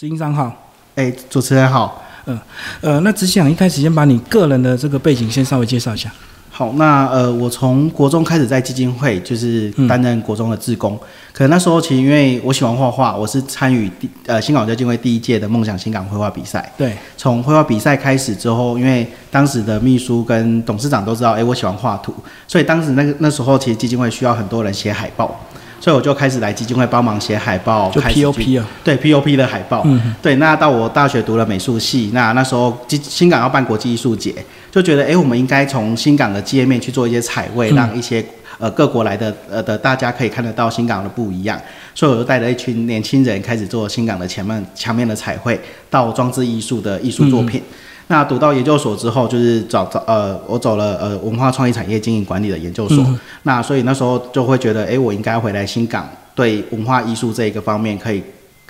执行长好，哎，主持人好，嗯，呃，那只想一开始先把你个人的这个背景先稍微介绍一下。好，那呃，我从国中开始在基金会，就是担任国中的志工。可能那时候其实因为我喜欢画画，我是参与第呃新港基金会第一届的梦想新港绘画比赛。对，从绘画比赛开始之后，因为当时的秘书跟董事长都知道，哎，我喜欢画图，所以当时那个那时候其实基金会需要很多人写海报。所以我就开始来基金会帮忙写海报，就 POP 啊，对 POP 的海报，嗯对。那到我大学读了美术系，那那时候新新港要办国际艺术节，就觉得哎，我们应该从新港的界面去做一些彩绘，让一些呃各国来的呃的大家可以看得到新港的不一样。所以我就带着一群年轻人开始做新港的前面墙面的彩绘，到装置艺术的艺术作品。那读到研究所之后，就是找找呃，我走了呃文化创意产业经营管理的研究所。那所以那时候就会觉得，哎，我应该回来新港，对文化艺术这一个方面可以。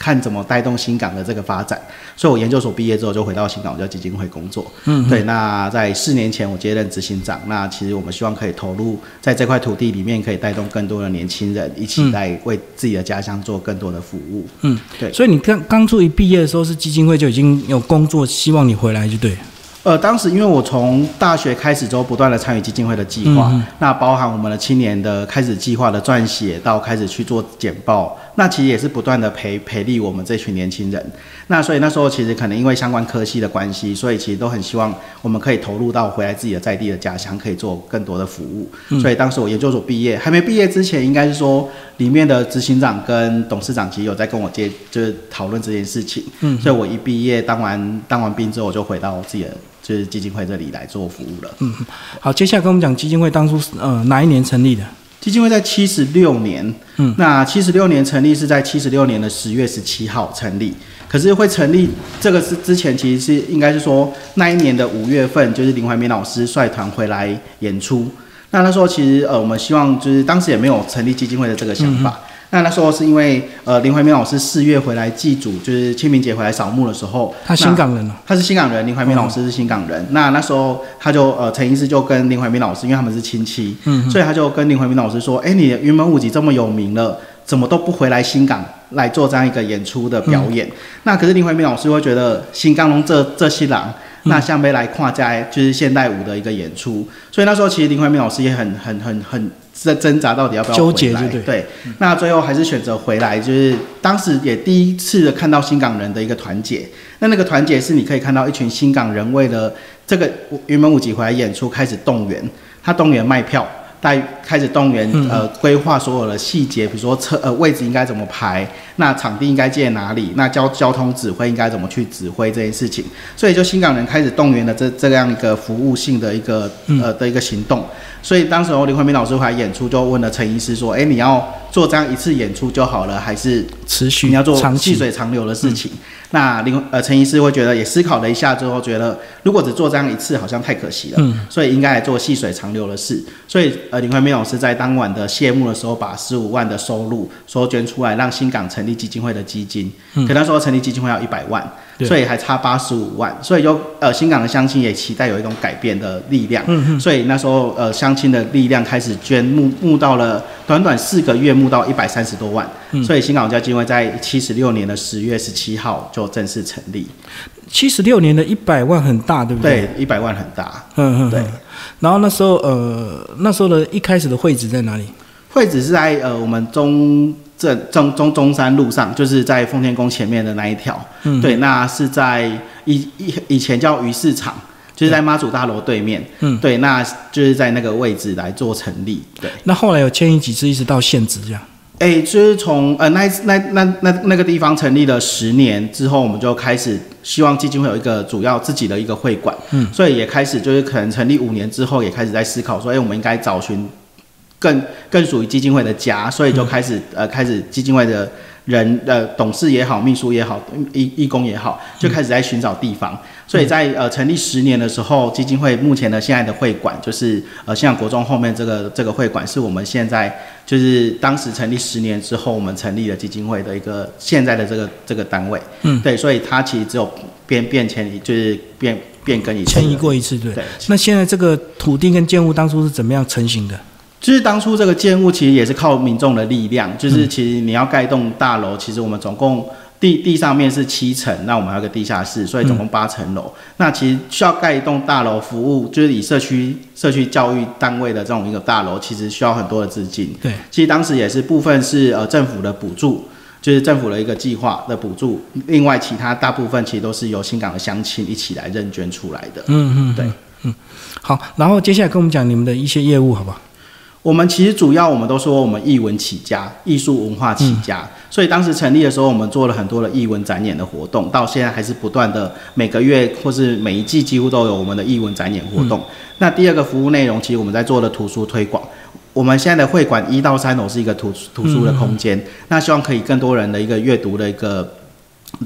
看怎么带动新港的这个发展，所以我研究所毕业之后就回到新港，我叫基金会工作。嗯，对。那在四年前我接任执行长，那其实我们希望可以投入在这块土地里面，可以带动更多的年轻人一起来为自己的家乡做更多的服务。嗯，对。所以你刚刚出一毕业的时候，是基金会就已经有工作，希望你回来就对。呃，当时因为我从大学开始之后，不断的参与基金会的计划，那包含我们的青年的开始计划的撰写，到开始去做简报，那其实也是不断的培培力我们这群年轻人。那所以那时候其实可能因为相关科系的关系，所以其实都很希望我们可以投入到回来自己的在地的家乡，可以做更多的服务。所以当时我研究所毕业，还没毕业之前，应该是说里面的执行长跟董事长其实有在跟我接，就是讨论这件事情。嗯，所以我一毕业当完当完兵之后，我就回到自己的。就是基金会这里来做服务了。嗯，好，接下来跟我们讲基金会当初呃哪一年成立的？基金会在七十六年。嗯，那七十六年成立是在七十六年的十月十七号成立。可是会成立这个是之前其实是应该是说那一年的五月份，就是林怀民老师率团回来演出。那那时候其实呃我们希望就是当时也没有成立基金会的这个想法。那那时候是因为，呃，林怀民老师四月回来祭祖，就是清明节回来扫墓的时候，他新港人他是新港人，林怀民老师是新港人。那那时候他就，呃，陈医师就跟林怀民老师，因为他们是亲戚，嗯，所以他就跟林怀民老师说，哎，你云门舞集这么有名了，怎么都不回来新港来做这样一个演出的表演？那可是林怀民老师会觉得新港龙这这些郎，那向北来跨家就是现代舞的一个演出，所以那时候其实林怀民老师也很很很很。在挣扎到底要不要纠结，对对？那最后还是选择回来，就是当时也第一次看到新港人的一个团结。那那个团结是你可以看到一群新港人为了这个云门舞集回来演出开始动员，他动员卖票。带开始动员，呃，规划所有的细节，比如说车呃位置应该怎么排，那场地应该建哪里，那交交通指挥应该怎么去指挥这件事情，所以就新港人开始动员了这这样一个服务性的一个呃的一个行动，所以当时候林慧明老师回来演出就问了陈医师说，哎，你要做这样一次演出就好了，还是持续你要做细水长流的事情？那林呃陈医师会觉得也思考了一下之后，觉得如果只做这样一次好像太可惜了，嗯，所以应该来做细水长流的事。所以呃林怀民老师在当晚的谢幕的时候，把十五万的收入说捐出来，让新港成立基金会的基金。嗯，可他说成立基金会要一百万，所以还差八十五万，所以就呃新港的乡亲也期待有一种改变的力量。嗯所以那时候呃乡亲的力量开始捐募募到了短短四个月募到一百三十多万。嗯，所以新港基金会在七十六年的十月十七号就。正式成立，七十六年的一百万很大，对不对？对，一百万很大。嗯嗯，对。然后那时候，呃，那时候的一开始的会址在哪里？会址是在呃我们中正中中中山路上，就是在奉天宫前面的那一条。嗯，对，那是在以以以前叫鱼市场，就是在妈祖大楼对面。嗯，对，那就是在那个位置来做成立。对，那后来有迁移几次，一直到现职这样。哎，就是从呃那那那那那个地方成立了十年之后，我们就开始希望基金会有一个主要自己的一个会馆，嗯，所以也开始就是可能成立五年之后，也开始在思考说，哎，我们应该找寻更更属于基金会的家，所以就开始呃开始基金会的。人呃，董事也好，秘书也好，义义工也好，就开始在寻找地方。所以在呃成立十年的时候，基金会目前的现在的会馆就是呃像国中后面这个这个会馆，是我们现在就是当时成立十年之后，我们成立了基金会的一个现在的这个这个单位。嗯，对，所以它其实只有变变迁，就是变变更一迁移过一次，对。那现在这个土地跟建物当初是怎么样成型的？就是当初这个建物其实也是靠民众的力量，就是其实你要盖栋大楼，其实我们总共地地上面是七层，那我们还有个地下室，所以总共八层楼。那其实需要盖一栋大楼服务，就是以社区社区教育单位的这种一个大楼，其实需要很多的资金。对，其实当时也是部分是呃政府的补助，就是政府的一个计划的补助，另外其他大部分其实都是由新港的乡亲一起来认捐出来的。嗯嗯，对，嗯，好，然后接下来跟我们讲你们的一些业务，好不好？我们其实主要我们都说我们艺文起家，艺术文化起家，所以当时成立的时候，我们做了很多的艺文展演的活动，到现在还是不断的每个月或是每一季几乎都有我们的艺文展演活动。那第二个服务内容，其实我们在做的图书推广。我们现在的会馆一到三楼是一个图图书的空间，那希望可以更多人的一个阅读的一个。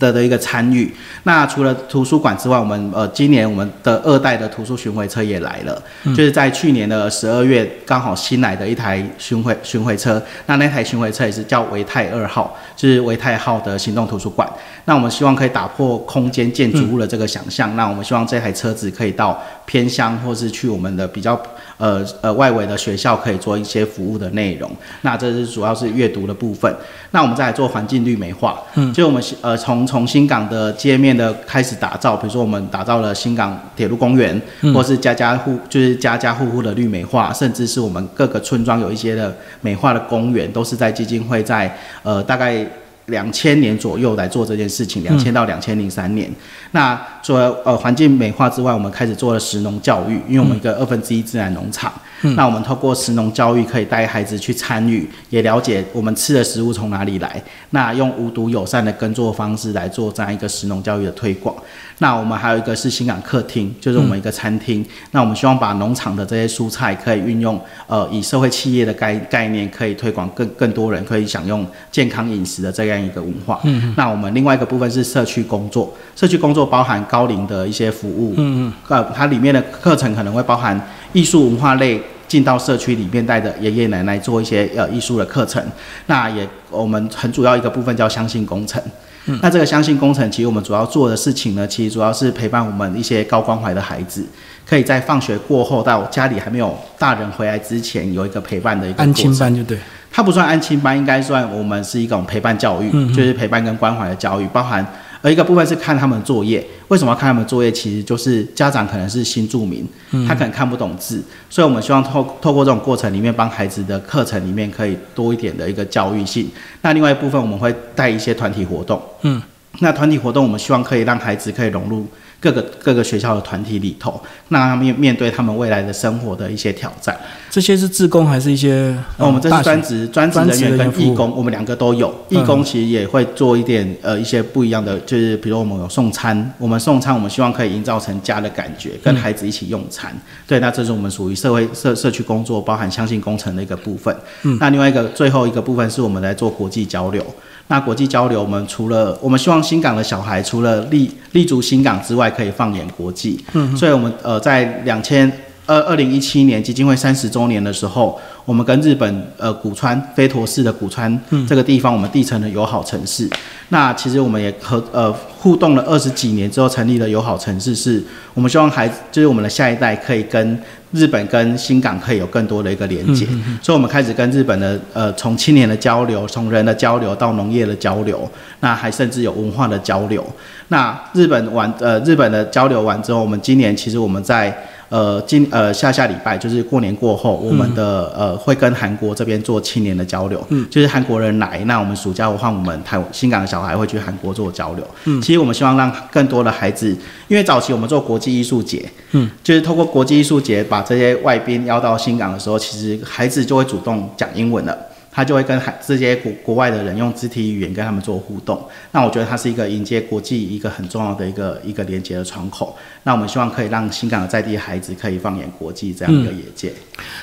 的的一个参与，那除了图书馆之外，我们呃今年我们的二代的图书巡回车也来了，就是在去年的十二月刚好新来的一台巡回巡回车，那那台巡回车也是叫维泰二号，就是维泰号的行动图书馆。那我们希望可以打破空间建筑物的这个想象，那我们希望这台车子可以到偏乡或是去我们的比较。呃呃，外围的学校可以做一些服务的内容，那这是主要是阅读的部分。那我们再来做环境绿美化，嗯，就我们呃从从新港的街面的开始打造，比如说我们打造了新港铁路公园，或是家家户就是家家户户的绿美化，甚至是我们各个村庄有一些的美化的公园，都是在基金会在呃大概。两千年左右来做这件事情，两千到两千零三年。那除了呃环境美化之外，我们开始做了食农教育，因为我们一个二分之一自然农场。那我们透过食农教育，可以带孩子去参与，也了解我们吃的食物从哪里来。那用无毒友善的耕作方式来做这样一个食农教育的推广。那我们还有一个是新港客厅，就是我们一个餐厅。那我们希望把农场的这些蔬菜可以运用，呃，以社会企业的概概念，可以推广更更多人可以享用健康饮食的这样一个文化。嗯那我们另外一个部分是社区工作，社区工作包含高龄的一些服务。嗯嗯。呃，它里面的课程可能会包含艺术文化类，进到社区里面带着爷爷奶奶做一些呃艺术的课程。那也我们很主要一个部分叫相信工程。嗯那这个相信工程，其实我们主要做的事情呢，其实主要是陪伴我们一些高关怀的孩子，可以在放学过后到家里还没有大人回来之前，有一个陪伴的一个安亲班就对。它不算安亲班，应该算我们是一种陪伴教育，就是陪伴跟关怀的教育，包含。而一个部分是看他们作业，为什么要看他们作业？其实就是家长可能是新住民，他可能看不懂字，所以我们希望透透过这种过程里面，帮孩子的课程里面可以多一点的一个教育性。那另外一部分我们会带一些团体活动，嗯，那团体活动我们希望可以让孩子可以融入。各个各个学校的团体里头，那面面对他们未来的生活的一些挑战，这些是自工还是一些？我们这是专职专职人员跟义工，我们两个都有。义工其实也会做一点呃一些不一样的，就是比如我们有送餐，我们送餐，我们希望可以营造成家的感觉，跟孩子一起用餐。对，那这是我们属于社会社社区工作，包含相信工程的一个部分。嗯，那另外一个最后一个部分是我们来做国际交流。那国际交流，我们除了我们希望新港的小孩除了立立足新港之外，可以放眼国际。嗯，所以我们呃在两千二二零一七年基金会三十周年的时候，我们跟日本呃古川飞陀市的古川这个地方，我们缔成了友好城市。那其实我们也和呃互动了二十几年之后，成立了友好城市，是我们希望孩子就是我们的下一代可以跟。日本跟新港可以有更多的一个连接，所以我们开始跟日本的呃，从青年的交流，从人的交流到农业的交流，那还甚至有文化的交流。那日本完呃，日本的交流完之后，我们今年其实我们在。呃，今呃下下礼拜就是过年过后，我们的呃会跟韩国这边做青年的交流，嗯，就是韩国人来，那我们暑假的话，我们台新港的小孩会去韩国做交流，嗯，其实我们希望让更多的孩子，因为早期我们做国际艺术节，嗯，就是透过国际艺术节把这些外宾邀到新港的时候，其实孩子就会主动讲英文了。他就会跟海这些国国外的人用肢体语言跟他们做互动，那我觉得它是一个迎接国际一个很重要的一个一个连接的窗口。那我们希望可以让新港的在地孩子可以放眼国际这样一个业界。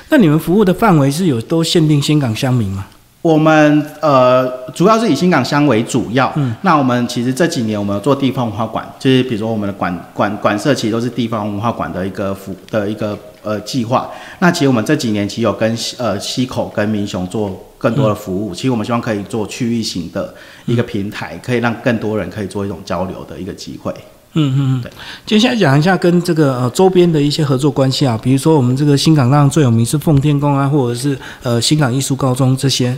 那你们服务的范围是有都限定新港乡民吗？我们呃主要是以新港乡为主要。嗯。那我们其实这几年我们做地方文化馆，就是比如说我们的馆馆馆社其实都是地方文化馆的一个服的一个呃计划。那其实我们这几年其实有跟呃溪口跟民雄做。更多的服务，其实我们希望可以做区域型的一个平台，可以让更多人可以做一种交流的一个机会。嗯嗯嗯，对。接下来讲一下跟这个呃周边的一些合作关系啊，比如说我们这个新港上最有名是奉天宫啊，或者是呃新港艺术高中这些，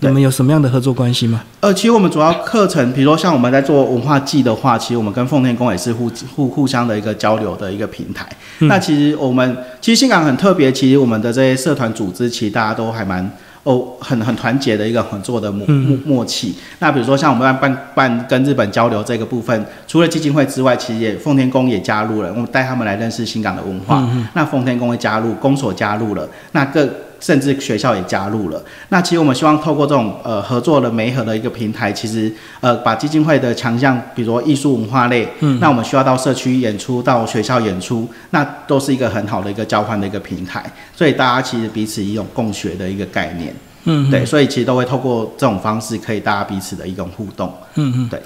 你们有什么样的合作关系吗？呃，其实我们主要课程，比如说像我们在做文化季的话，其实我们跟奉天宫也是互互互相的一个交流的一个平台。那其实我们其实新港很特别，其实我们的这些社团组织，其实大家都还蛮哦很很团结的一个合作的默默默契。那比如说像我们办办跟日本交流这个部分，除了基金会之外，其实也奉天宫也加入了，我们带他们来认识新港的文化。那奉天宫会加入，公所加入了，那各。甚至学校也加入了。那其实我们希望透过这种呃合作的媒合的一个平台，其实呃把基金会的强项，比如说艺术文化类，嗯，那我们需要到社区演出，到学校演出，那都是一个很好的一个交换的一个平台。所以大家其实彼此一种共学的一个概念。嗯，对，所以其实都会透过这种方式，可以大家彼此的一种互动。嗯嗯，对。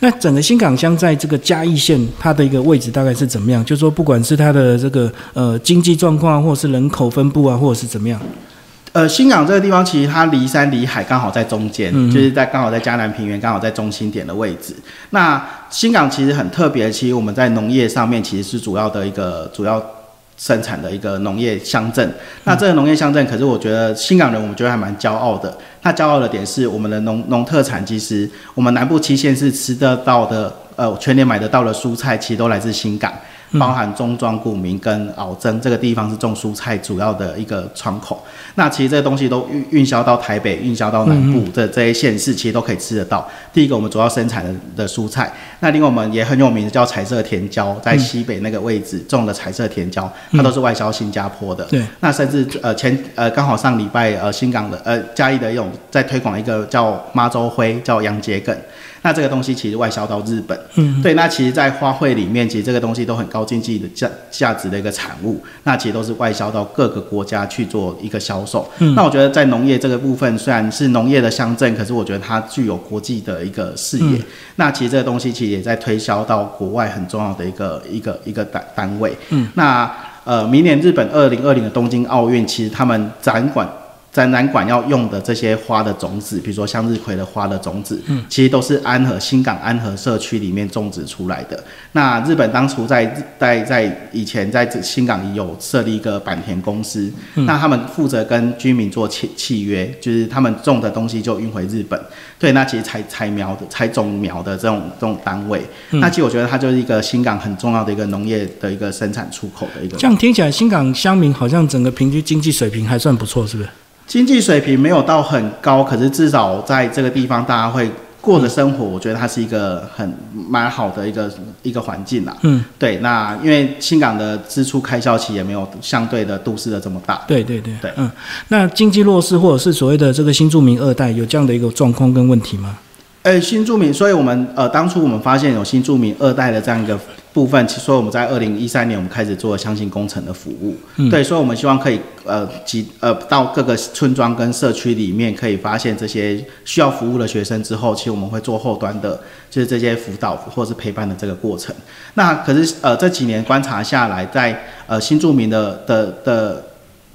那整个新港乡在这个嘉义县，它的一个位置大概是怎么样？就说不管是它的这个呃经济状况，或者是人口分布啊，或者是怎么样？呃，新港这个地方其实它离山离海，刚好在中间，就是在刚好在嘉南平原，刚好在中心点的位置。那新港其实很特别，其实我们在农业上面其实是主要的一个主要。生产的一个农业乡镇，那这个农业乡镇，可是我觉得新港人，我们觉得还蛮骄傲的。那骄傲的点是，我们的农农特产，其实我们南部七县是吃得到的，呃，全年买得到的蔬菜，其实都来自新港。包含中庄、古民跟鳌增这个地方是种蔬菜主要的一个窗口。那其实这些东西都运运销到台北、运销到南部的这些县市，其实都可以吃得到。第一个，我们主要生产的的蔬菜。那另外我们也很有名的叫彩色甜椒，在西北那个位置种的彩色甜椒，它都是外销新加坡的。对。那甚至呃前呃刚好上礼拜呃新港的呃嘉义的一种在推广一个叫妈洲灰，叫洋桔梗。那这个东西其实外销到日本，嗯，对，那其实，在花卉里面，其实这个东西都很高经济的价价值的一个产物，那其实都是外销到各个国家去做一个销售。嗯，那我觉得在农业这个部分，虽然是农业的乡镇，可是我觉得它具有国际的一个视野。那其实这个东西其实也在推销到国外很重要的一个一个一个单单位。嗯，那呃，明年日本二零二零的东京奥运，其实他们展馆。展览馆要用的这些花的种子，比如说向日葵的花的种子，嗯，其实都是安和新港安和社区里面种植出来的。那日本当初在在在以前在新港有设立一个坂田公司，那他们负责跟居民做契契约，就是他们种的东西就运回日本。对，那其实采采苗的采种苗的这种这种单位，那其实我觉得它就是一个新港很重要的一个农业的一个生产出口的一个。这样听起来，新港乡民好像整个平均经济水平还算不错，是不是？经济水平没有到很高，可是至少在这个地方，大家会过的生活，我觉得它是一个很蛮好的一个一个环境啦。嗯，对。那因为新港的支出开销其实也没有相对的都市的这么大。对对对对。嗯，那经济弱势或者是所谓的这个新住民二代，有这样的一个状况跟问题吗？诶，新住民，所以我们呃当初我们发现有新住民二代的这样一个。部分，其实我们在二零一三年，我们开始做相信工程的服务，对，所以我们希望可以呃，及呃到各个村庄跟社区里面，可以发现这些需要服务的学生之后，其实我们会做后端的，就是这些辅导或是陪伴的这个过程。那可是呃这几年观察下来，在呃新住民的的的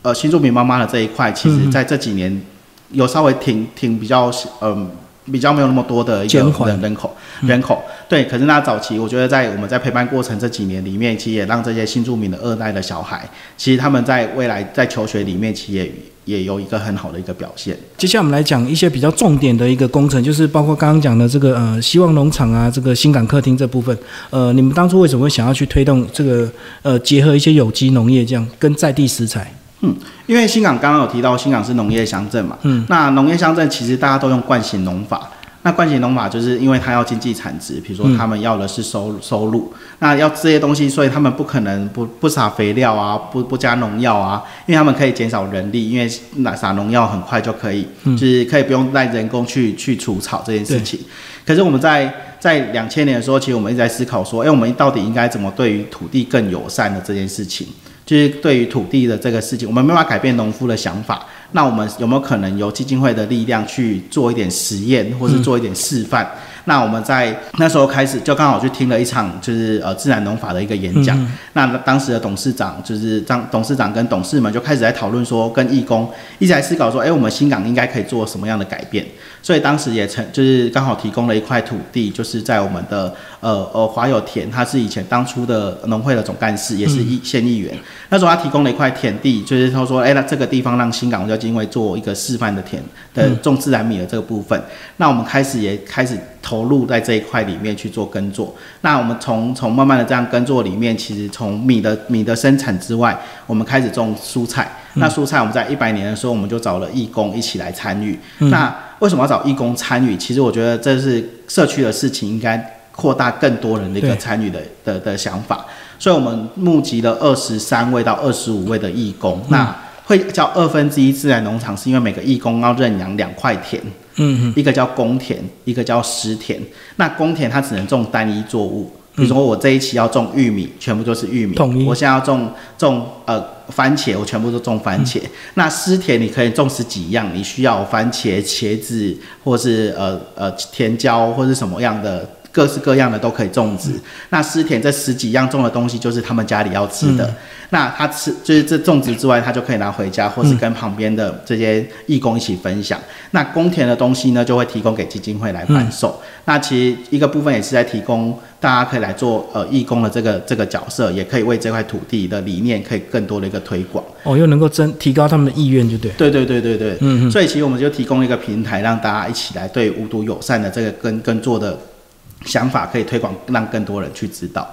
呃新住民妈妈的这一块，其实在这几年有稍微挺挺比较嗯。比较没有那么多的一个人人口，人口对，可是那早期我觉得在我们在陪伴过程这几年里面，其实也让这些新住民的二代的小孩，其实他们在未来在求学里面，其实也也有一个很好的一个表现。接下来我们来讲一些比较重点的一个工程，就是包括刚刚讲的这个呃希望农场啊，这个新港客厅这部分，呃，你们当初为什么会想要去推动这个呃结合一些有机农业这样跟在地食材？嗯，因为新港刚刚有提到，新港是农业乡镇嘛。嗯，那农业乡镇其实大家都用惯性农法。那惯性农法就是因为它要经济产值，比如说他们要的是收收入，那要这些东西，所以他们不可能不不撒肥料啊，不不加农药啊，因为他们可以减少人力，因为那撒农药很快就可以，就是可以不用带人工去去除草这件事情。可是我们在在两千年的时候，其实我们一直在思考说，哎，我们到底应该怎么对于土地更友善的这件事情。就是对于土地的这个事情，我们没法改变农夫的想法。那我们有没有可能由基金会的力量去做一点实验，或是做一点示范？那我们在那时候开始就刚好去听了一场就是呃自然农法的一个演讲。那当时的董事长就是张董事长跟董事们就开始在讨论说，跟义工一直在思考说，哎，我们新港应该可以做什么样的改变？所以当时也成就是刚好提供了一块土地，就是在我们的呃呃华友田，他是以前当初的农会的总干事，也是议县议员。那时候他提供了一块田地，就是他说，哎，那这个地方让新港文教基金会做一个示范的田的种自然米的这个部分。那我们开始也开始投入在这一块里面去做耕作。那我们从从慢慢的这样耕作里面，其实从米的米的生产之外，我们开始种蔬菜。那蔬菜我们在一百年的时候，我们就找了义工一起来参与。那为什么要找义工参与？其实我觉得这是社区的事情，应该扩大更多人的一个参与的的的想法。所以我们募集了二十三位到二十五位的义工。那会叫二分之一自然农场，是因为每个义工要认养两块田。嗯一个叫公田，一个叫私田。那公田它只能种单一作物。比如说我这一期要种玉米，全部都是玉米。我现在要种种呃番茄，我全部都种番茄。那私田你可以种十几样，你需要番茄、茄子，或是呃呃甜椒，或是什么样的。各式各样的都可以种植。那思田这十几样种的东西，就是他们家里要吃的。那他吃就是这种植之外，他就可以拿回家，或是跟旁边的这些义工一起分享。那公田的东西呢，就会提供给基金会来贩售。那其实一个部分也是在提供大家可以来做呃义工的这个这个角色，也可以为这块土地的理念可以更多的一个推广。哦，又能够增提高他们的意愿，就对。对对对对对。嗯。所以其实我们就提供一个平台，让大家一起来对无毒友善的这个跟跟做的。想法可以推广，让更多人去知道。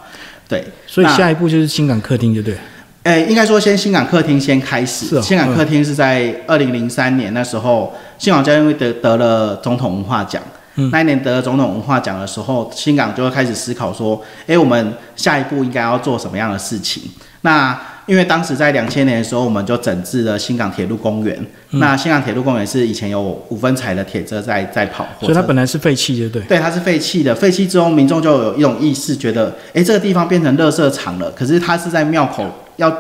对，所以下一步就是新港客厅，对不对？诶，应该说先新港客厅先开始。新港客厅是在二零零三年那时候，新港教育会得得了总统文化奖。那一年得了总统文化奖的时候，新港就会开始思考说：，诶，我们下一步应该要做什么样的事情？那因为当时在两千年的时候，我们就整治了新港铁路公园。那新港铁路公园是以前有五分彩的铁车在在跑，所以它本来是废弃的，对。对，它是废弃的。废弃之后，民众就有一种意识，觉得，哎，这个地方变成垃圾场了。可是它是在庙口要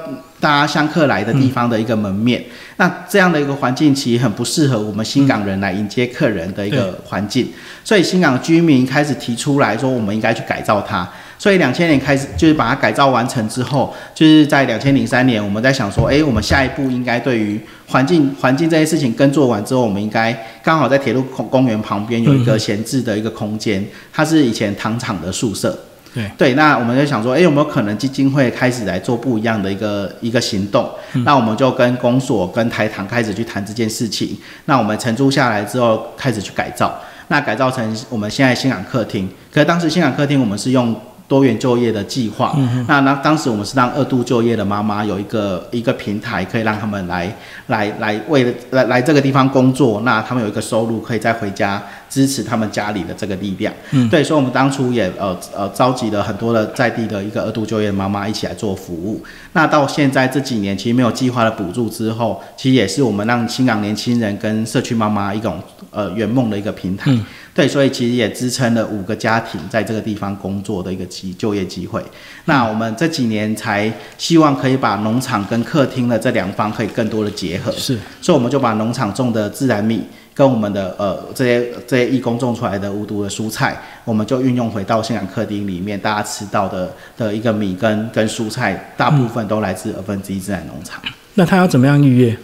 大家香客来的地方的一个门面。那这样的一个环境其实很不适合我们新港人来迎接客人的一个环境。所以新港居民开始提出来说，我们应该去改造它。所以两千年开始，就是把它改造完成之后，就是在两千零三年，我们在想说，哎，我们下一步应该对于环境环境这些事情跟做完之后，我们应该刚好在铁路公公园旁边有一个闲置的一个空间，它是以前糖厂的宿舍。对对，那我们就想说，哎，有没有可能基金会开始来做不一样的一个一个行动？那我们就跟公所、跟台糖开始去谈这件事情。那我们承租下来之后，开始去改造，那改造成我们现在新港客厅。可是当时新港客厅我们是用。多元就业的计划，那那当时我们是让二度就业的妈妈有一个一个平台，可以让他们来来来为了来来这个地方工作，那他们有一个收入，可以再回家支持他们家里的这个力量。嗯，对，所以我们当初也呃呃召集了很多的在地的一个二度就业的妈妈一起来做服务。那到现在这几年，其实没有计划的补助之后，其实也是我们让新港年轻人跟社区妈妈一种呃圆梦的一个平台。对，所以其实也支撑了五个家庭在这个地方工作的一个机就业机会。那我们这几年才希望可以把农场跟客厅的这两方可以更多的结合。是，所以我们就把农场种的自然米跟我们的呃这些这些义工种出来的无毒的蔬菜，我们就运用回到香港客厅里面，大家吃到的的一个米跟跟蔬菜，大部分都来自二分之一自然农场。那他要怎么样预约？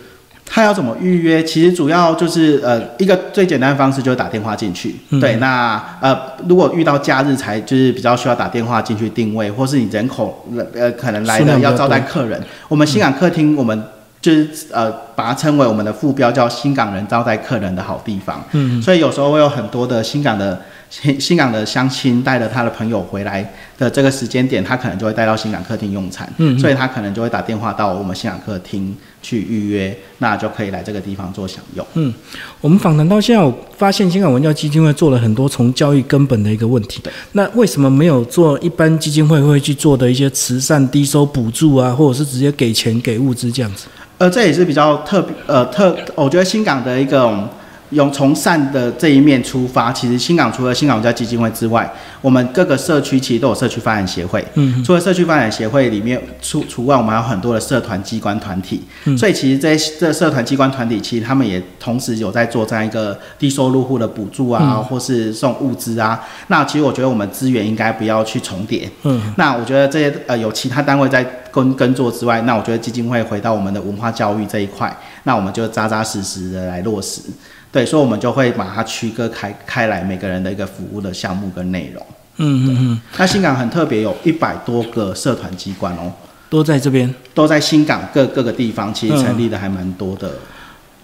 他要怎么预约？其实主要就是呃一个最简单的方式就是打电话进去。对，那呃如果遇到假日才就是比较需要打电话进去定位，或是你人口呃可能来的要招待客人，我们新港客厅我们就是呃把它称为我们的副标叫新港人招待客人的好地方。嗯，所以有时候会有很多的新港的。新 新港的乡亲带着他的朋友回来的这个时间点，他可能就会带到新港客厅用餐，嗯，所以他可能就会打电话到我们新港客厅去预约，那就可以来这个地方做享用。嗯，我们访谈到现在，我发现新港文教基金会做了很多从教育根本的一个问题。那为什么没有做一般基金会会去做的一些慈善低收补助啊，或者是直接给钱给物资这样子？呃，这也是比较特别，呃，特，我觉得新港的一个。用从善的这一面出发，其实新港除了新港文教基金会之外，我们各个社区其实都有社区发展协会。嗯，除了社区发展协会里面除除外，我们还有很多的社团机关团体。嗯，所以其实这些这社团机关团体，其实他们也同时有在做这样一个低收入户的补助啊，或是送物资啊。那其实我觉得我们资源应该不要去重叠。嗯，那我觉得这些呃有其他单位在跟跟做之外，那我觉得基金会回到我们的文化教育这一块，那我们就扎扎实实的来落实。对，所以我们就会把它区隔开开来，每个人的一个服务的项目跟内容。嗯嗯嗯。那新港很特别，有一百多个社团机关哦，都在这边，都在新港各各个地方，其实成立的还蛮多的，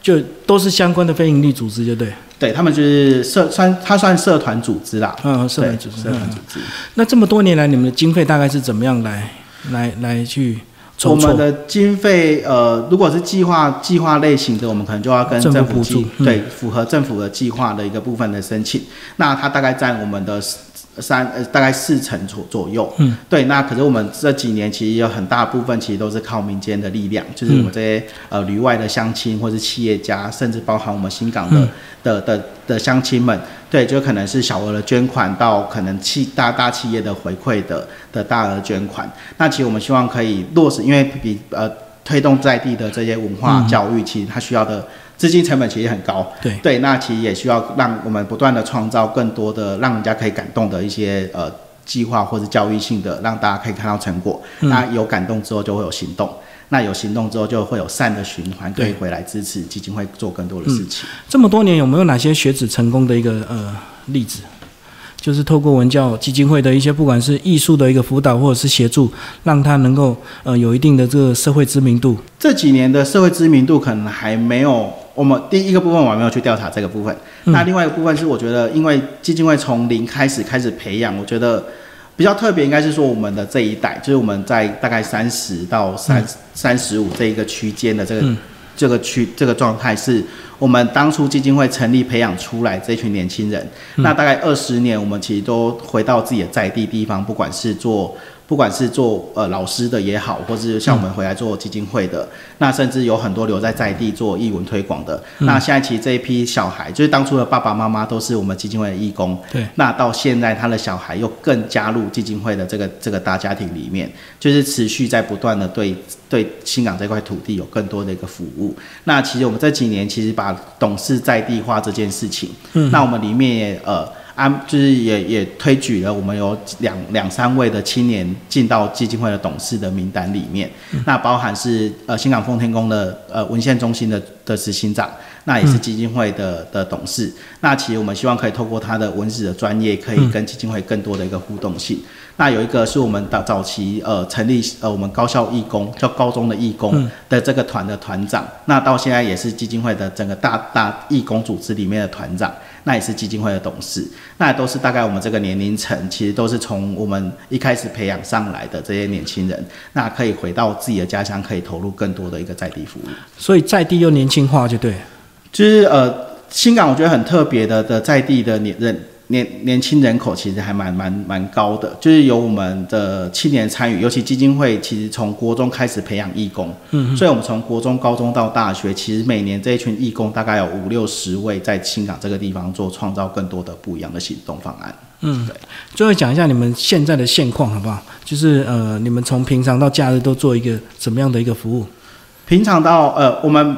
就都是相关的非营利组织，就对。对他们就是社算，它算社团组织啦。嗯，社团组织。社团组织。那这么多年来，你们的经费大概是怎么样来来来去？我们的经费，呃，如果是计划计划类型的，我们可能就要跟政府计对符合政府的计划的一个部分的申请，那它大概占我们的。三呃大概四成左左右，嗯，对，那可是我们这几年其实有很大部分其实都是靠民间的力量，就是我们这些呃旅外的乡亲或是企业家，甚至包含我们新港的的的的乡亲们，对，就可能是小额的捐款到可能企大大企业的回馈的的大额捐款，那其实我们希望可以落实，因为比呃推动在地的这些文化教育，其实它需要的。资金成本其实很高，对对，那其实也需要让我们不断的创造更多的让人家可以感动的一些呃计划或者教育性的，让大家可以看到成果。那有感动之后就会有行动，那有行动之后就会有善的循环，可以回来支持基金会做更多的事情。这么多年有没有哪些学子成功的一个呃例子？就是透过文教基金会的一些不管是艺术的一个辅导或者是协助，让他能够呃有一定的这个社会知名度。这几年的社会知名度可能还没有。我们第一个部分我还没有去调查这个部分，那另外一个部分是我觉得，因为基金会从零开始开始培养，我觉得比较特别，应该是说我们的这一代，就是我们在大概三十到三三十五这一个区间的这个这个区这个状态，是我们当初基金会成立培养出来这群年轻人，那大概二十年，我们其实都回到自己的在地地方，不管是做。不管是做呃老师的也好，或是像我们回来做基金会的，那甚至有很多留在在地做艺文推广的。那现在其实这一批小孩，就是当初的爸爸妈妈都是我们基金会的义工。对。那到现在他的小孩又更加入基金会的这个这个大家庭里面，就是持续在不断的对对新港这块土地有更多的一个服务。那其实我们这几年其实把董事在地化这件事情，嗯，那我们里面也呃。安就是也也推举了，我们有两两三位的青年进到基金会的董事的名单里面，那包含是呃新港奉天宫的呃文献中心的的执行长，那也是基金会的的董事。那其实我们希望可以透过他的文史的专业，可以跟基金会更多的一个互动性。那有一个是我们早早期呃成立呃我们高校义工叫高中的义工的这个团的团长，那到现在也是基金会的整个大大义工组织里面的团长。那也是基金会的董事，那都是大概我们这个年龄层，其实都是从我们一开始培养上来的这些年轻人，那可以回到自己的家乡，可以投入更多的一个在地服务。所以在地又年轻化，就对。就是呃，新港我觉得很特别的的在地的年人。年年轻人口其实还蛮蛮蛮高的，就是由我们的青年参与，尤其基金会其实从国中开始培养义工，嗯，所以我们从国中、高中到大学，其实每年这一群义工大概有五六十位在青港这个地方做创造更多的不一样的行动方案。嗯，对。最后讲一下你们现在的现况好不好？就是呃，你们从平常到假日都做一个怎么样的一个服务？平常到呃，我们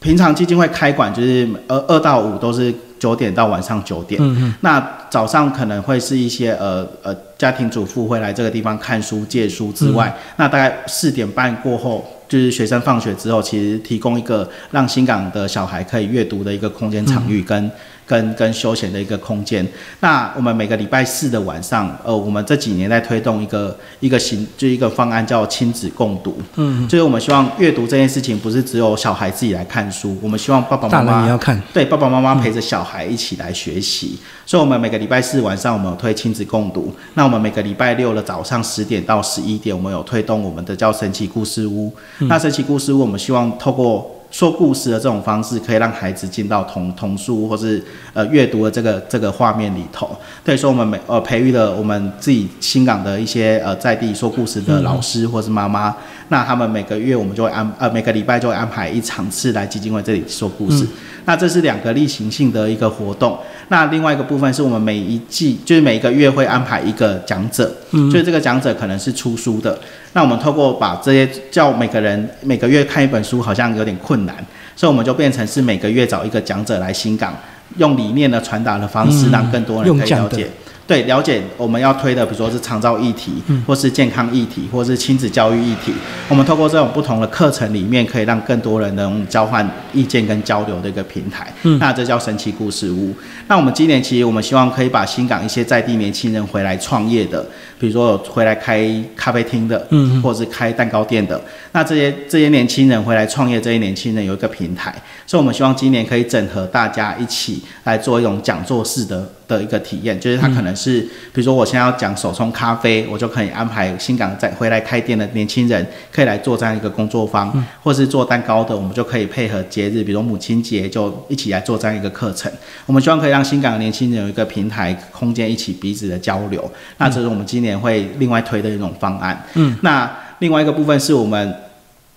平常基金会开馆就是二二到五都是。九点到晚上九点，那早上可能会是一些呃呃家庭主妇会来这个地方看书借书之外，那大概四点半过后，就是学生放学之后，其实提供一个让新港的小孩可以阅读的一个空间场域跟。跟跟休闲的一个空间。那我们每个礼拜四的晚上，呃，我们这几年在推动一个一个行，就一个方案叫亲子共读。嗯，就是我们希望阅读这件事情不是只有小孩自己来看书，我们希望爸爸妈妈也要看。对，爸爸妈妈陪着小孩一起来学习。所以，我们每个礼拜四晚上我们有推亲子共读。那我们每个礼拜六的早上十点到十一点，我们有推动我们的叫神奇故事屋。那神奇故事屋，我们希望透过说故事的这种方式，可以让孩子进到童童书或是呃阅读的这个这个画面里头。对，所以我们每呃培育了我们自己新港的一些呃在地说故事的老师或是妈妈，那他们每个月我们就会安呃每个礼拜就会安排一场次来基金会这里说故事。那这是两个例行性的一个活动。那另外一个部分是我们每一季就是每一个月会安排一个讲者，嗯，所以这个讲者可能是出书的。那我们透过把这些叫每个人每个月看一本书，好像有点困难，所以我们就变成是每个月找一个讲者来新港，用理念的传达的方式，让更多人可以了解。对，了解我们要推的，比如说是长照议题，或是健康议题，或是亲子教育议题。我们透过这种不同的课程里面，可以让更多人能交换意见跟交流的一个平台。那这叫神奇故事屋。那我们今年其实我们希望可以把新港一些在地年轻人回来创业的，比如说回来开咖啡厅的，嗯，或者是开蛋糕店的。那这些这些年轻人回来创业，这些年轻人有一个平台，所以我们希望今年可以整合大家一起来做一种讲座式的。的一个体验，就是他可能是，比如说我现在要讲手冲咖啡，我就可以安排新港在回来开店的年轻人，可以来做这样一个工作坊，或是做蛋糕的，我们就可以配合节日，比如母亲节，就一起来做这样一个课程。我们希望可以让新港的年轻人有一个平台空间，一起彼此的交流。那这是我们今年会另外推的一种方案。嗯，那另外一个部分是我们，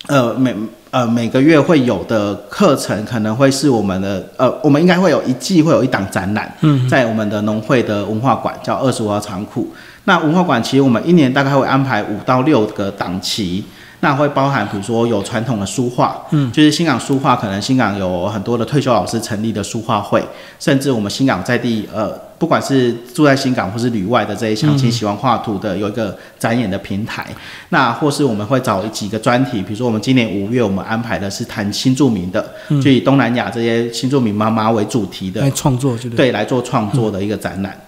呃，每。呃，每个月会有的课程可能会是我们的，呃，我们应该会有一季会有一档展览，嗯，在我们的农会的文化馆，叫二十五号仓库。那文化馆其实我们一年大概会安排五到六个档期。那会包含，比如说有传统的书画，嗯，就是新港书画，可能新港有很多的退休老师成立的书画会，甚至我们新港在地，呃，不管是住在新港或是旅外的这些乡亲喜欢画图的，有一个展演的平台。那或是我们会找几个专题，比如说我们今年五月我们安排的是谈新著名的，就以东南亚这些新著名妈妈为主题的来创作，对，来做创作的一个展览。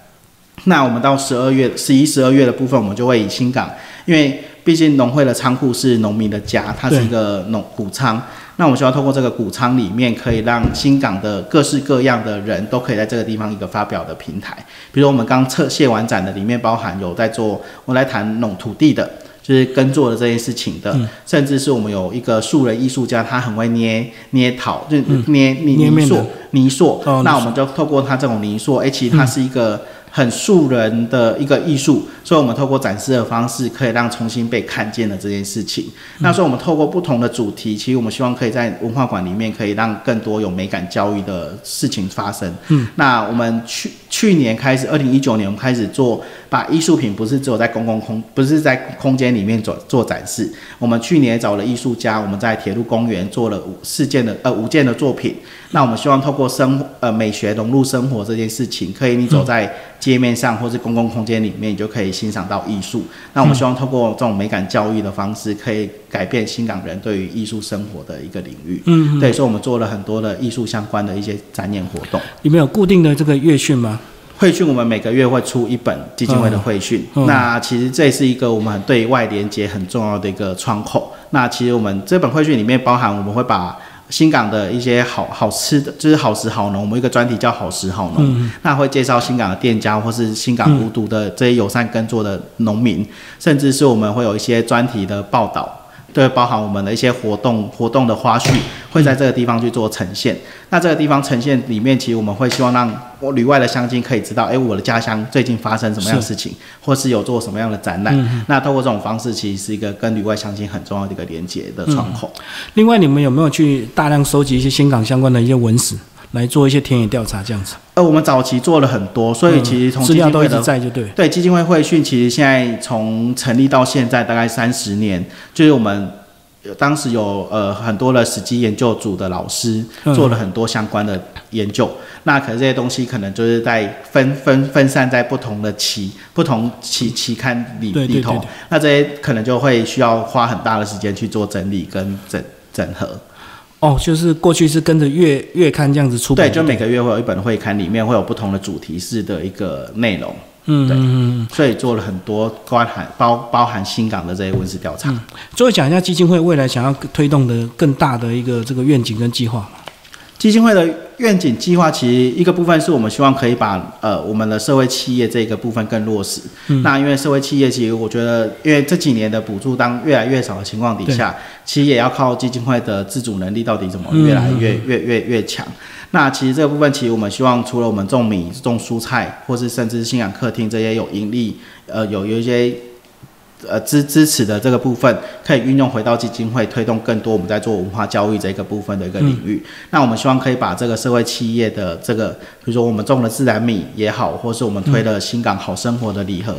那我们到十二月、十一、十二月的部分，我们就会以新港，因为毕竟农会的仓库是农民的家，它是一个农谷仓。那我们希望透过这个谷仓里面，可以让新港的各式各样的人都可以在这个地方一个发表的平台。比如我们刚测卸完展的里面，包含有在做我来谈农土地的，就是耕作的这件事情的，甚至是我们有一个素人艺术家，他很会捏捏陶，就捏泥泥塑泥塑。那我们就透过他这种泥塑，哎，其实它是一个。很素人的一个艺术，所以我们透过展示的方式，可以让重新被看见的这件事情。那所以我们透过不同的主题，其实我们希望可以在文化馆里面，可以让更多有美感教育的事情发生。嗯，那我们去去年开始，二零一九年我们开始做，把艺术品不是只有在公共空，不是在空间里面做做展示。我们去年找了艺术家，我们在铁路公园做了五四件的呃五件的作品。那我们希望透过生呃美学融入生活这件事情，可以你走在街面上或是公共空间里面，你就可以欣赏到艺术。那我们希望透过这种美感教育的方式，可以改变新港人对于艺术生活的一个领域。嗯，对，所以我们做了很多的艺术相关的一些展演活动。你们有固定的这个乐训吗？会讯我们每个月会出一本基金会的会讯。那其实这是一个我们对外连接很重要的一个窗口。那其实我们这本会讯里面包含我们会把。新港的一些好好吃的，就是好食好农。我们一个专题叫好食好农，那会介绍新港的店家，或是新港无毒的这些友善耕作的农民，甚至是我们会有一些专题的报道。对，包含我们的一些活动活动的花絮，会在这个地方去做呈现。那这个地方呈现里面，其实我们会希望让我旅外的乡亲可以知道，哎，我的家乡最近发生什么样的事情，或是有做什么样的展览。那透过这种方式，其实是一个跟旅外乡亲很重要的一个连接的窗口。另外，你们有没有去大量收集一些新港相关的一些文史？来做一些田野调查，这样子。呃，我们早期做了很多，所以其实从资料都一直在，就对。对，基金会会讯其实现在从成立到现在大概三十年，就是我们当时有呃很多的史基研究组的老师做了很多相关的研究。那可能这些东西可能就是在分分分散在不同的期、不同期期刊里里头。那这些可能就会需要花很大的时间去做整理跟整整合。哦，就是过去是跟着月月刊这样子出版，对，就每个月会有一本会刊，里面会有不同的主题式的一个内容，嗯，对，所以做了很多包含包包含新港的这些文史调查。最后讲一下基金会未来想要推动的更大的一个这个愿景跟计划。基金会的愿景计划，其实一个部分是我们希望可以把呃我们的社会企业这个部分更落实。那因为社会企业，其实我觉得，因为这几年的补助当越来越少的情况底下，其实也要靠基金会的自主能力到底怎么越来越越越越强。那其实这个部分，其实我们希望除了我们种米、种蔬菜，或是甚至信仰客厅这些有盈利，呃，有有一些。呃，支支持的这个部分可以运用回到基金会，推动更多我们在做文化教育这个部分的一个领域。那我们希望可以把这个社会企业的这个，比如说我们种了自然米也好，或是我们推了新港好生活的礼盒，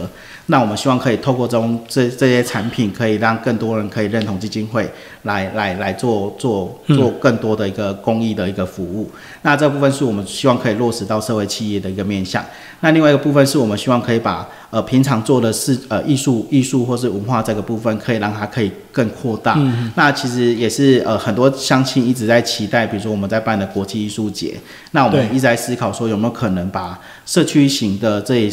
那我们希望可以透过中这这些产品，可以让更多人可以认同基金会，来来来做做做更多的一个公益的一个服务。那这部分是我们希望可以落实到社会企业的一个面向。那另外一个部分是我们希望可以把呃平常做的事呃艺术艺术或是文化这个部分，可以让它可以更扩大。那其实也是呃很多乡亲一直在期待，比如说我们在办的国际艺术节，那我们一直在思考说有没有可能把社区型的这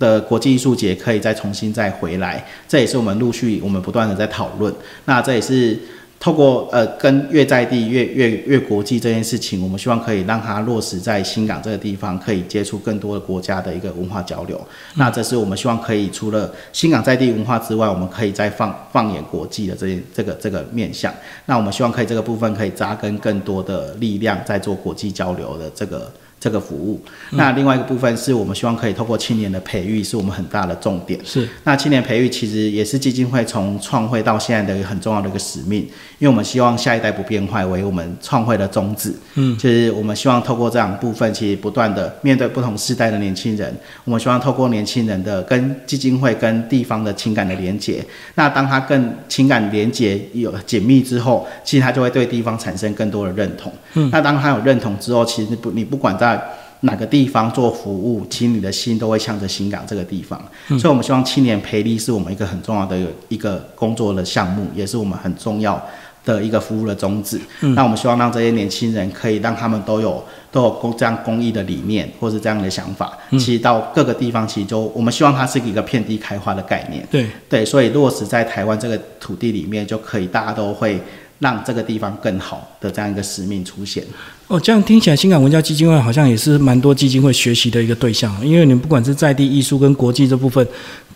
的国际艺术节可以再重新再回来。这也是我们陆续我们不断的在讨论。那这也是。透过呃跟越在地越越越国际这件事情，我们希望可以让它落实在新港这个地方，可以接触更多的国家的一个文化交流。那这是我们希望可以除了新港在地文化之外，我们可以再放放眼国际的这这个这个面向。那我们希望可以这个部分可以扎根更多的力量，在做国际交流的这个。这个服务，那另外一个部分是我们希望可以透过青年的培育，是我们很大的重点。是，那青年培育其实也是基金会从创会到现在的一个很重要的一个使命，因为我们希望下一代不变坏为我们创会的宗旨。嗯，就是我们希望透过这样部分，其实不断的面对不同世代的年轻人，我们希望透过年轻人的跟基金会跟地方的情感的连结，那当他更情感连结有紧密之后，其实他就会对地方产生更多的认同。嗯，那当他有认同之后，其实不你不管在哪个地方做服务，其实你的心都会向着新港这个地方。所以，我们希望青年培力是我们一个很重要的一个工作的项目，也是我们很重要的一个服务的宗旨。那我们希望让这些年轻人可以让他们都有都有公这样公益的理念，或是这样的想法。其实到各个地方，其实就我们希望它是一个遍地开花的概念。对对，所以落实在台湾这个土地里面，就可以大家都会。让这个地方更好的这样一个使命出现。哦，这样听起来，新港文教基金会好像也是蛮多基金会学习的一个对象，因为你们不管是在地艺术跟国际这部分，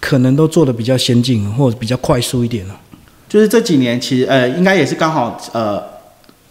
可能都做的比较先进或者比较快速一点了。就是这几年，其实呃，应该也是刚好呃，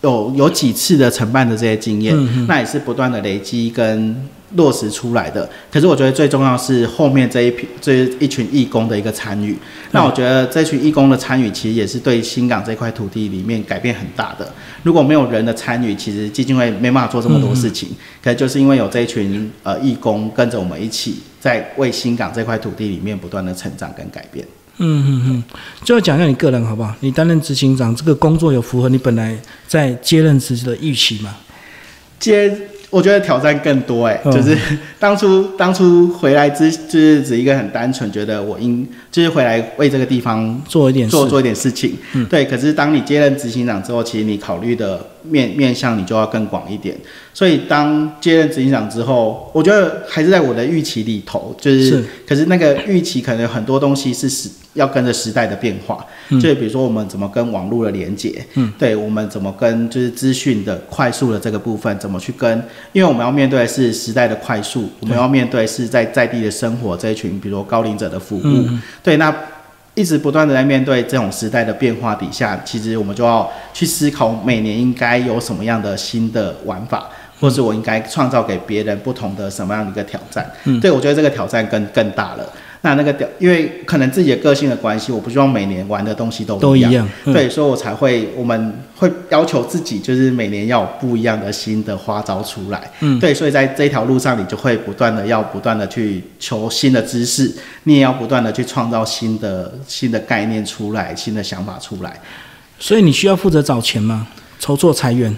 有有几次的承办的这些经验，那也是不断的累积跟。落实出来的，可是我觉得最重要是后面这一批这一群义工的一个参与。那我觉得这群义工的参与，其实也是对新港这块土地里面改变很大的。如果没有人的参与，其实基金会没办法做这么多事情。可就是因为有这一群呃义工跟着我们一起，在为新港这块土地里面不断的成长跟改变。嗯嗯嗯。最后讲一下你个人好不好？你担任执行长这个工作有符合你本来在接任时的预期吗？接。我觉得挑战更多哎，就是当初当初回来之就是只一个很单纯，觉得我应就是回来为这个地方做一点做做一点事情，对。可是当你接任执行长之后，其实你考虑的面面向你就要更广一点。所以当接任执行长之后，我觉得还是在我的预期里头，就是可是那个预期可能很多东西是时要跟着时代的变化，就是比如说我们怎么跟网络的连接，嗯，对我们怎么跟就是资讯的快速的这个部分怎么去跟，因为我们要面对的是时代的快速，我们要面对是在在地的生活这一群，比如说高龄者的服务，对，那一直不断的在面对这种时代的变化底下，其实我们就要去思考每年应该有什么样的新的玩法。或是我应该创造给别人不同的什么样的一个挑战？嗯，对我觉得这个挑战更更大了。那那个屌，因为可能自己的个性的关系，我不希望每年玩的东西都都一样。对，所以我才会我们会要求自己，就是每年要有不一样的新的花招出来。嗯，对，所以在这条路上，你就会不断的要不断的去求新的知识，你也要不断的去创造新的新的概念出来，新的想法出来。所以你需要负责找钱吗？筹措裁员？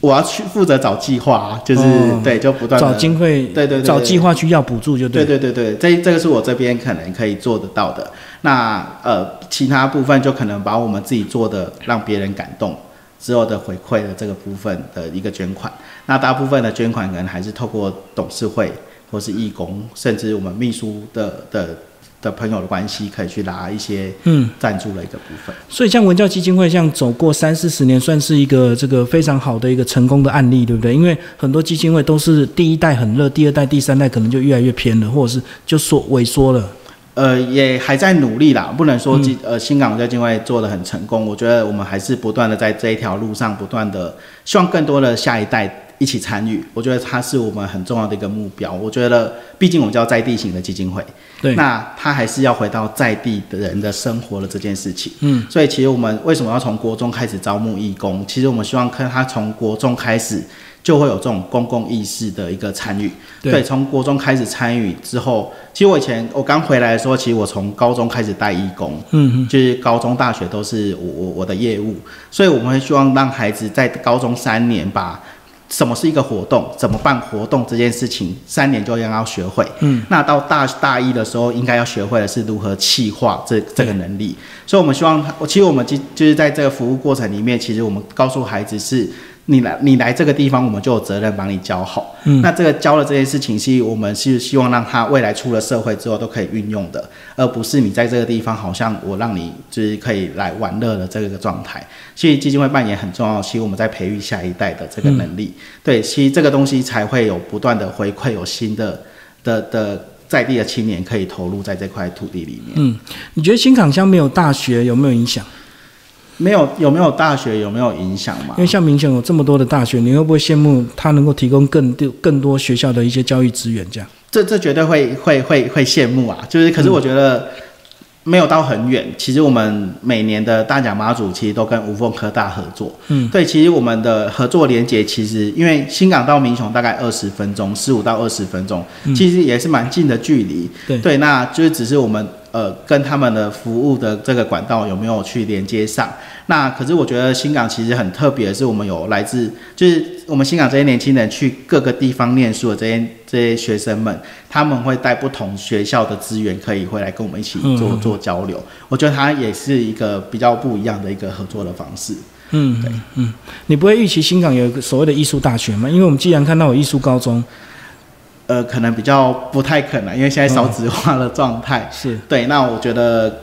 我要去负责找计划，就是对，就不断找经费，对对对，找计划去要补助就对。对对对对，这这个是我这边可能可以做得到的。那呃，其他部分就可能把我们自己做的让别人感动之后的回馈的这个部分的一个捐款。那大部分的捐款可能还是透过董事会或是义工，甚至我们秘书的的的朋友的关系，可以去拿一些嗯，赞助的一个部分。所以像文教基金会这样走过三四十年，算是一个这个非常好的一个成功的案例，对不对？因为很多基金会都是第一代很热，第二代、第三代可能就越来越偏了，或者是就缩萎缩了。呃，也还在努力啦，不能说嗯基、呃新港文教基金会做的很成功。我觉得我们还是不断的在这一条路上不断的，希望更多的下一代一起参与。我觉得它是我们很重要的一个目标。我觉得，毕竟我们叫在地型的基金会，对，那他还是要回到在地的人的生活的这件事情。嗯，所以其实我们为什么要从国中开始招募义工？其实我们希望看他从国中开始就会有这种公共意识的一个参与。对从国中开始参与之后，其实我以前我刚回来的时候，其实我从高中开始带义工。嗯嗯，就是高中、大学都是我我我的业务，所以我们会希望让孩子在高中三年把什么是一个活动，怎么办活动这件事情，三年就应该要学会。嗯，那到大大一的时候，应该要学会的是如何气化这这个能力。所以我们希望他，其实我们就就是在这个服务过程里面，其实我们告诉孩子是。你来，你来这个地方，我们就有责任帮你教好。嗯那这个教的这件事情，是我们是希望让他未来出了社会之后都可以运用的，而不是你在这个地方好像我让你就是可以来玩乐的这个状态。所以基金会扮演很重要，其实我们在培育下一代的这个能力。对，其实这个东西才会有不断的回馈，有新的的的在地的青年可以投入在这块土地里面。嗯，你觉得新港乡没有大学有没有影响？没有有没有大学有没有影响嘛因？为像明雄有这么多的大学，你会不会羡慕他能够提供更多更多学校的一些教育资源？这样，这这绝对会会会会羡慕啊！就是，可是我觉得没有到很远。其实我们每年的大甲妈祖其实都跟无缝科大合作。嗯，对，其实我们的合作连接其实因为新港到民雄大概二十分钟，十五到二十分钟，其实也是蛮近的距离。对对，那就是只是我们呃跟他们的服务的这个管道有没有去连接上。那可是我觉得新港其实很特别的是，我们有来自就是我们新港这些年轻人去各个地方念书的这些这些学生们，他们会带不同学校的资源，可以回来跟我们一起做嗯做交流。我觉得它也是一个比较不一样的一个合作的方式。嗯，对，嗯，你不会预期新港有一个所谓的艺术大学吗？因为我们既然看到有艺术高中，呃，可能比较不太可能，因为现在少子化的状态。是对，那我觉得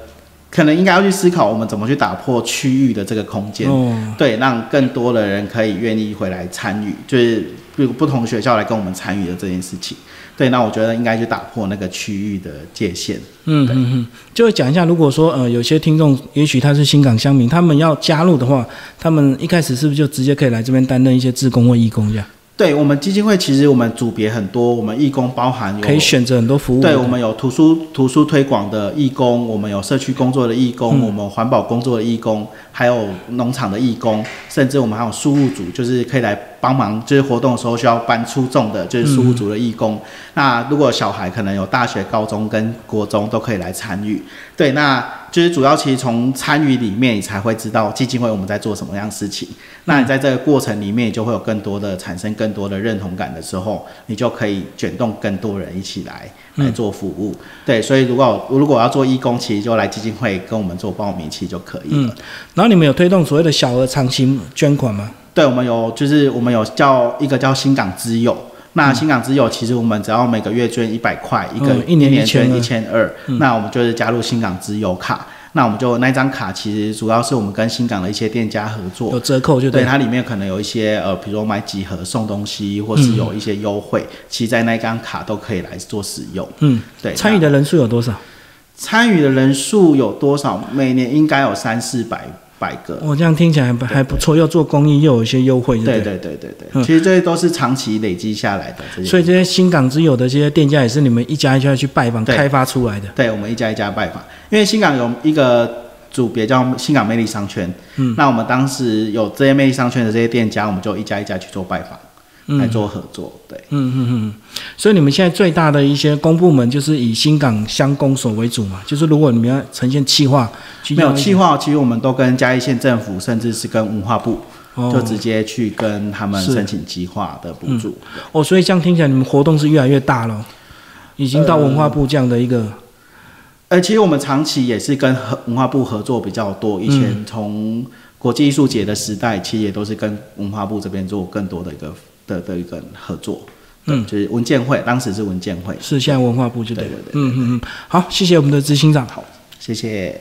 可能应该要去思考我们怎么去打破区域的这个空间。哦，对，让更多的人可以愿意回来参与，就是比如不同学校来跟我们参与的这件事情。对，那我觉得应该去打破那个区域的界限。嗯嗯嗯，就会讲一下，如果说呃有些听众也许他是新港乡民，他们要加入的话，他们一开始是不是就直接可以来这边担任一些志工或义工这样？对我们基金会，其实我们组别很多，我们义工包含有可以选择很多服务的。对，我们有图书图书推广的义工，我们有社区工作的义工，我们环保工作的义工，还有农场的义工，甚至我们还有输入组，就是可以来帮忙，就是活动的时候需要搬出重的，就是输入组的义工。那如果小孩可能有大学、高中跟国中都可以来参与。对，那就是主要其实从参与里面，你才会知道基金会我们在做什么样的事情。那你在这个过程里面，就会有更多的产生更多的认同感的时候，你就可以卷动更多人一起来来做服务。对，所以如果如果要做义工，其实就来基金会跟我们做报名，其实就可以了。嗯，然后你们有推动所谓的小额长期捐款吗？对，我们有就是我们有叫一个叫新港之友。那新港之友其实我们只要每个月捐一百块，一个嗯一年年捐一千二，那我们就是加入新港之友卡。那我们就那张卡其实主要是我们跟新港的一些店家合作，有折扣就对，对。它里面可能有一些呃，比如说买几盒送东西，或是有一些优惠，其实在那张卡都可以来做使用。嗯，对，参与的人数有多少？参与的人数有多少？每年应该有三四百百个。我、这样听起来还还不错，又做公益，又有一些优惠，对对？对对对对，嗯其实这些都是长期累积下来的这些。所以这些新港之友的这些店家也是你们一家一家去拜访、开发出来的。对，我们一家一家拜访，因为新港有一个组别叫新港魅力商圈，嗯，那我们当时有这些魅力商圈的这些店家，我们就一家一家去做拜访，嗯来做合作，对。嗯嗯嗯，所以你们现在最大的一些公部门就是以新港乡公所为主嘛，就是如果你们要呈现企划，没有企划，其实我们都跟嘉义县政府，甚至是跟文化部，哦。就直接去跟他们申请计划的补助。哦，所以这样听起来你们活动是越来越大了，已经到文化部这样的一个，呃，其实我们长期也是跟合文化部合作比较多，以前从国际艺术节的时代，其实也都是跟文化部这边做更多的一个的的一个合作。嗯，就是文件会，当时是文件会，是现在文化部就对了对对，对嗯嗯嗯，好，谢谢我们的执行长。好，谢谢。